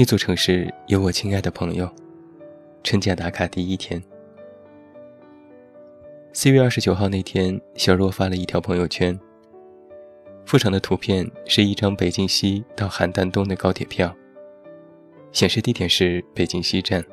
那座城市有我亲爱的朋友。春假打卡第一天，四月二十九号那天，小若发了一条朋友圈。附上的图片是一张北京西到邯郸东的高铁票，显示地点是北京西站。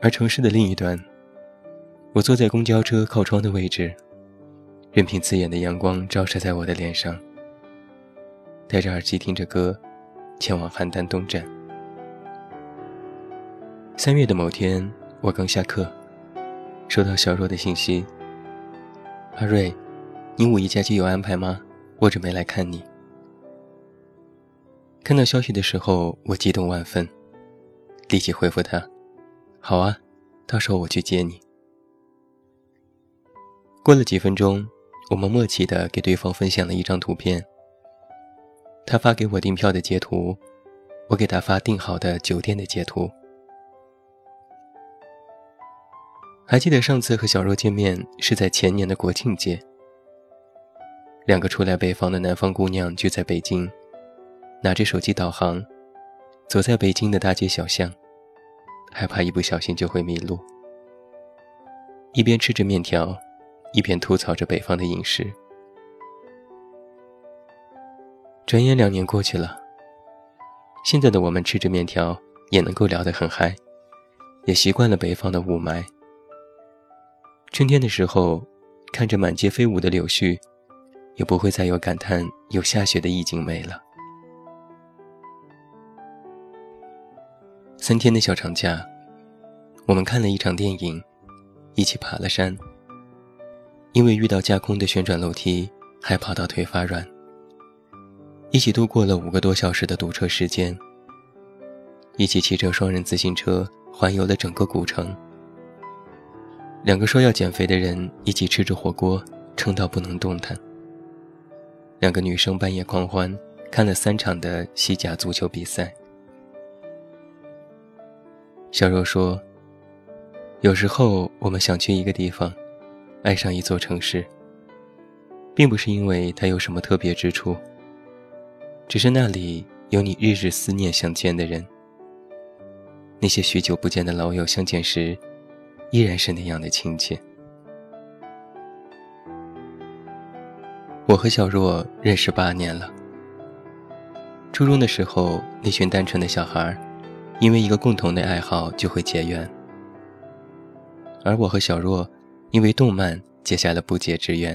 而城市的另一端，我坐在公交车靠窗的位置，任凭刺眼的阳光照射在我的脸上，戴着耳机听着歌。前往邯郸东站。三月的某天，我刚下课，收到小若的信息：“阿瑞，你五一假期有安排吗？我准备来看你。”看到消息的时候，我激动万分，立即回复他：“好啊，到时候我去接你。”过了几分钟，我们默契地给对方分享了一张图片。他发给我订票的截图，我给他发订好的酒店的截图。还记得上次和小若见面是在前年的国庆节，两个初来北方的南方姑娘聚在北京，拿着手机导航，走在北京的大街小巷，害怕一不小心就会迷路，一边吃着面条，一边吐槽着北方的饮食。转眼两年过去了，现在的我们吃着面条也能够聊得很嗨，也习惯了北方的雾霾。春天的时候，看着满街飞舞的柳絮，也不会再有感叹有下雪的意境美了。三天的小长假，我们看了一场电影，一起爬了山。因为遇到架空的旋转楼梯，还跑到腿发软。一起度过了五个多小时的堵车时间，一起骑着双人自行车环游了整个古城。两个说要减肥的人一起吃着火锅，撑到不能动弹。两个女生半夜狂欢，看了三场的西甲足球比赛。小若说：“有时候我们想去一个地方，爱上一座城市，并不是因为它有什么特别之处。”只是那里有你日日思念相见的人，那些许久不见的老友相见时，依然是那样的亲切。我和小若认识八年了。初中的时候，那群单纯的小孩，因为一个共同的爱好就会结缘，而我和小若，因为动漫结下了不解之缘。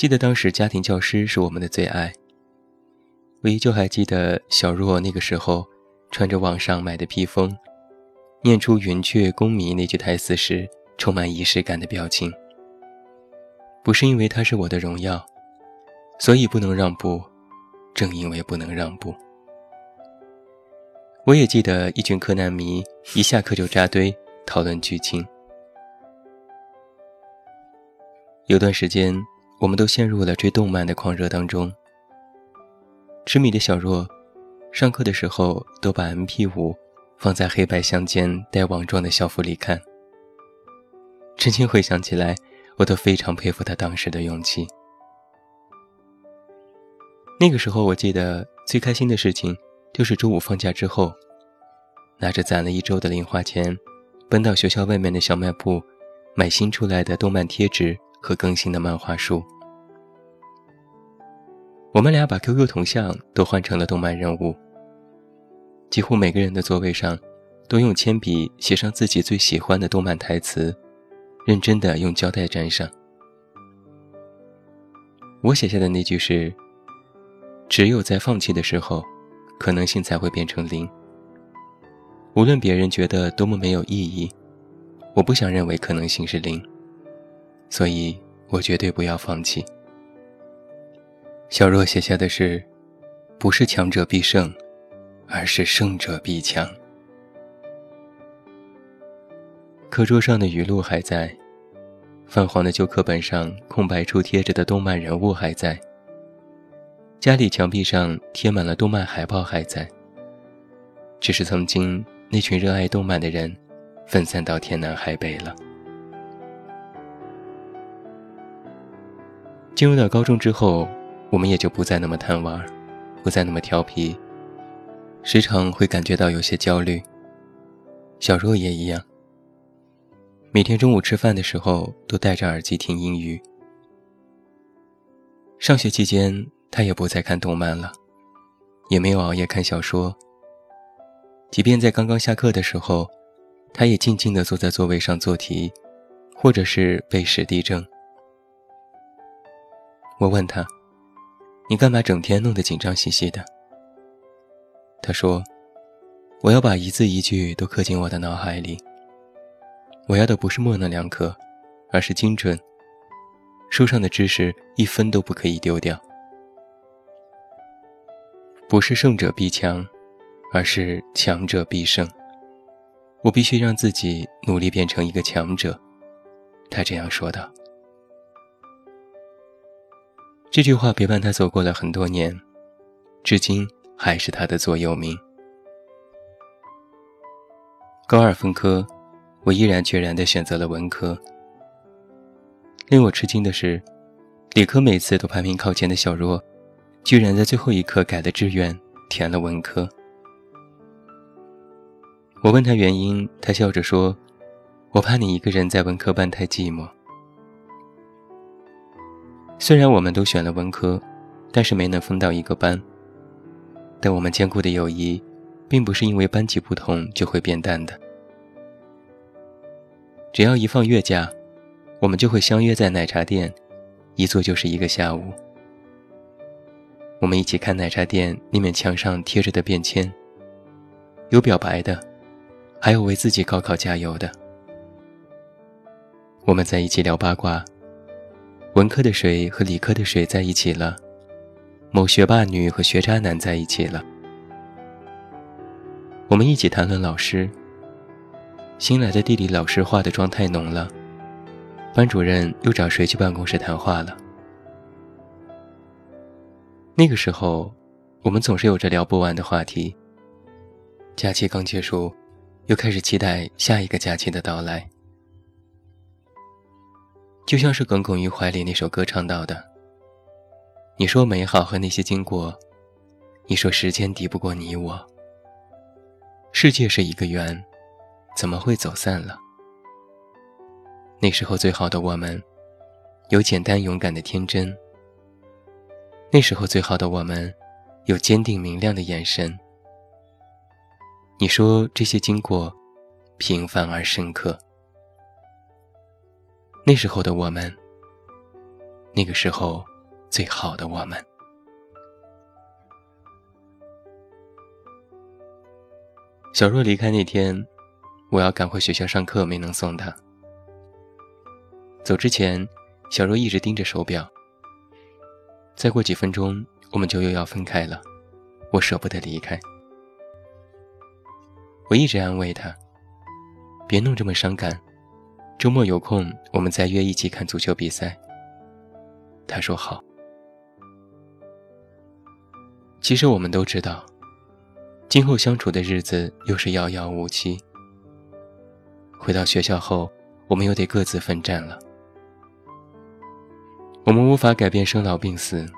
记得当时家庭教师是我们的最爱。我依旧还记得小若那个时候穿着网上买的披风，念出“云雀功迷”那句台词时充满仪式感的表情。不是因为他是我的荣耀，所以不能让步，正因为不能让步。我也记得一群柯南迷一下课就扎堆讨论剧情。有段时间。我们都陷入了追动漫的狂热当中。痴迷的小若，上课的时候都把 MP 五放在黑白相间带网状的校服里看。至今回想起来，我都非常佩服他当时的勇气。那个时候，我记得最开心的事情就是周五放假之后，拿着攒了一周的零花钱，奔到学校外面的小卖部，买新出来的动漫贴纸。和更新的漫画书，我们俩把 QQ 头像都换成了动漫人物。几乎每个人的座位上，都用铅笔写上自己最喜欢的动漫台词，认真的用胶带粘上。我写下的那句是：“只有在放弃的时候，可能性才会变成零。无论别人觉得多么没有意义，我不想认为可能性是零。”所以我绝对不要放弃。小若写下的是：“不是强者必胜，而是胜者必强。课桌上的语录还在，泛黄的旧课本上空白处贴着的动漫人物还在，家里墙壁上贴满了动漫海报还在。只是曾经那群热爱动漫的人，分散到天南海北了。进入到高中之后，我们也就不再那么贪玩，不再那么调皮，时常会感觉到有些焦虑。小若也一样。每天中午吃饭的时候都戴着耳机听英语。上学期间，他也不再看动漫了，也没有熬夜看小说。即便在刚刚下课的时候，他也静静地坐在座位上做题，或者是背史地政。我问他：“你干嘛整天弄得紧张兮兮的？”他说：“我要把一字一句都刻进我的脑海里。”我要的不是模棱两可，而是精准。书上的知识一分都不可以丢掉。不是胜者必强，而是强者必胜。我必须让自己努力变成一个强者。他这样说道。这句话陪伴他走过了很多年，至今还是他的座右铭。高二分科。我毅然决然地选择了文科。令我吃惊的是，理科每次都排名靠前的小若，居然在最后一刻改了志愿，填了文科。我问他原因，他笑着说：“我怕你一个人在文科班太寂寞。”虽然我们都选了文科，但是没能分到一个班。但我们坚固的友谊，并不是因为班级不同就会变淡的。只要一放月假，我们就会相约在奶茶店，一坐就是一个下午。我们一起看奶茶店那面墙上贴着的便签，有表白的，还有为自己高考加油的。我们在一起聊八卦，文科的水和理科的水在一起了，某学霸女和学渣男在一起了。我们一起谈论老师。新来的地理老师化的妆太浓了，班主任又找谁去办公室谈话了？那个时候，我们总是有着聊不完的话题。假期刚结束，又开始期待下一个假期的到来。就像是《耿耿于怀》里那首歌唱到的：“你说美好和那些经过，你说时间敌不过你我，世界是一个圆。”怎么会走散了？那时候最好的我们，有简单勇敢的天真。那时候最好的我们，有坚定明亮的眼神。你说这些经过，平凡而深刻。那时候的我们，那个时候最好的我们。小若离开那天。我要赶回学校上课，没能送她。走之前，小若一直盯着手表。再过几分钟，我们就又要分开了，我舍不得离开。我一直安慰他：“别弄这么伤感，周末有空我们再约一起看足球比赛。”他说好。其实我们都知道，今后相处的日子又是遥遥无期。回到学校后，我们又得各自奋战了。我们无法改变生老病死，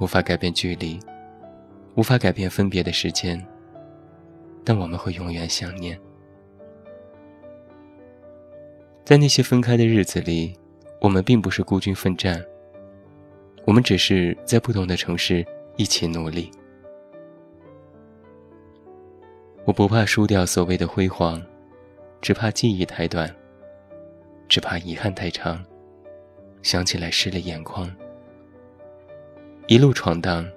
无法改变距离，无法改变分别的时间，但我们会永远想念。在那些分开的日子里，我们并不是孤军奋战，我们只是在不同的城市一起努力。我不怕输掉所谓的辉煌。只怕记忆太短，只怕遗憾太长，想起来湿了眼眶。一路闯荡，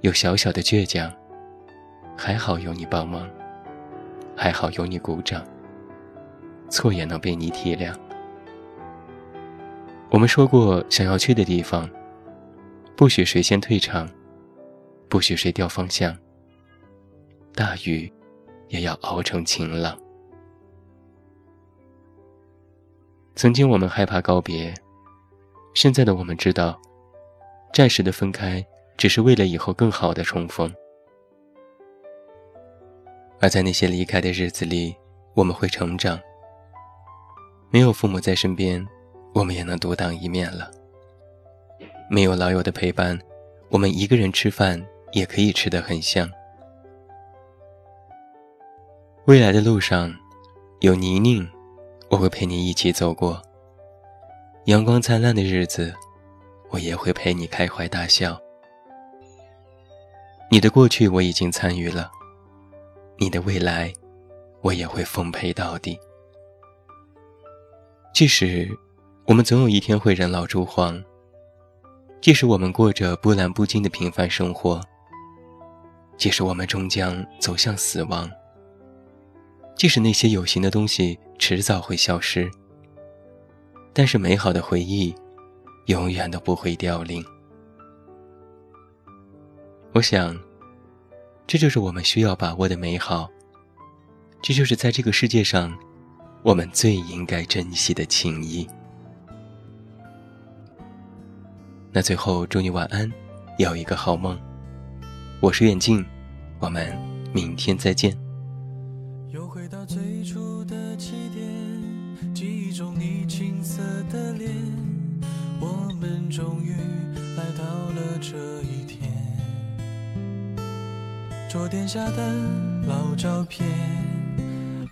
有小小的倔强，还好有你帮忙，还好有你鼓掌，错也能被你体谅。我们说过想要去的地方，不许谁先退场，不许谁掉方向。大雨，也要熬成晴朗。曾经我们害怕告别，现在的我们知道，暂时的分开，只是为了以后更好的重逢。而在那些离开的日子里，我们会成长。没有父母在身边，我们也能独当一面了。没有老友的陪伴，我们一个人吃饭也可以吃得很香。未来的路上，有泥泞，我会陪你一起走过；阳光灿烂的日子，我也会陪你开怀大笑。你的过去我已经参与了，你的未来，我也会奉陪到底。即使我们总有一天会人老珠黄，即使我们过着波澜不惊的平凡生活，即使我们终将走向死亡。即使那些有形的东西迟早会消失，但是美好的回忆永远都不会凋零。我想，这就是我们需要把握的美好，这就是在这个世界上我们最应该珍惜的情谊。那最后，祝你晚安，有一个好梦。我是远近，我们明天再见。又回到最初的起点，记忆中你青涩的脸，我们终于来到了这一天。桌垫下的老照片，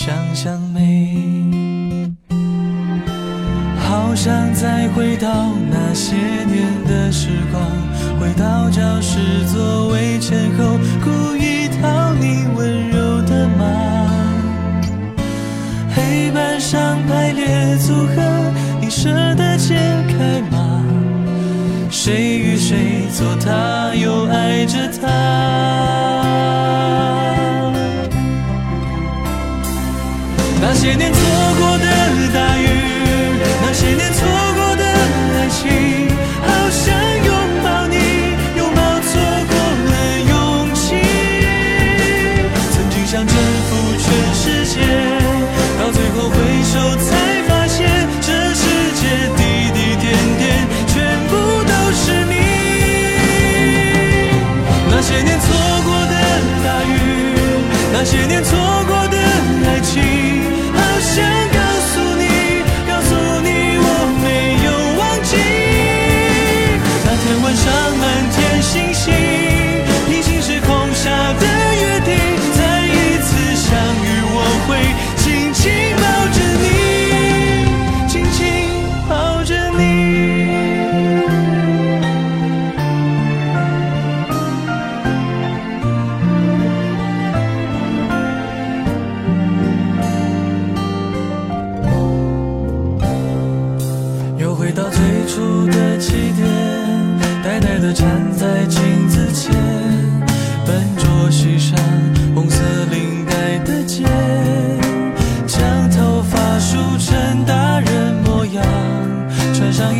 想想象美。好想再回到那些年的时光，回到教室想着。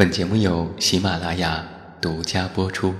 本节目由喜马拉雅独家播出。